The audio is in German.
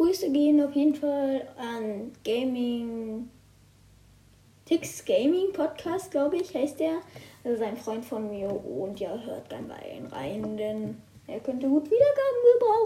Grüße gehen auf jeden Fall an Gaming. Tix Gaming Podcast, glaube ich, heißt der. Also das ist ein Freund von mir und ja, hört gerne bei rein, denn er könnte gut Wiedergaben gebrauchen.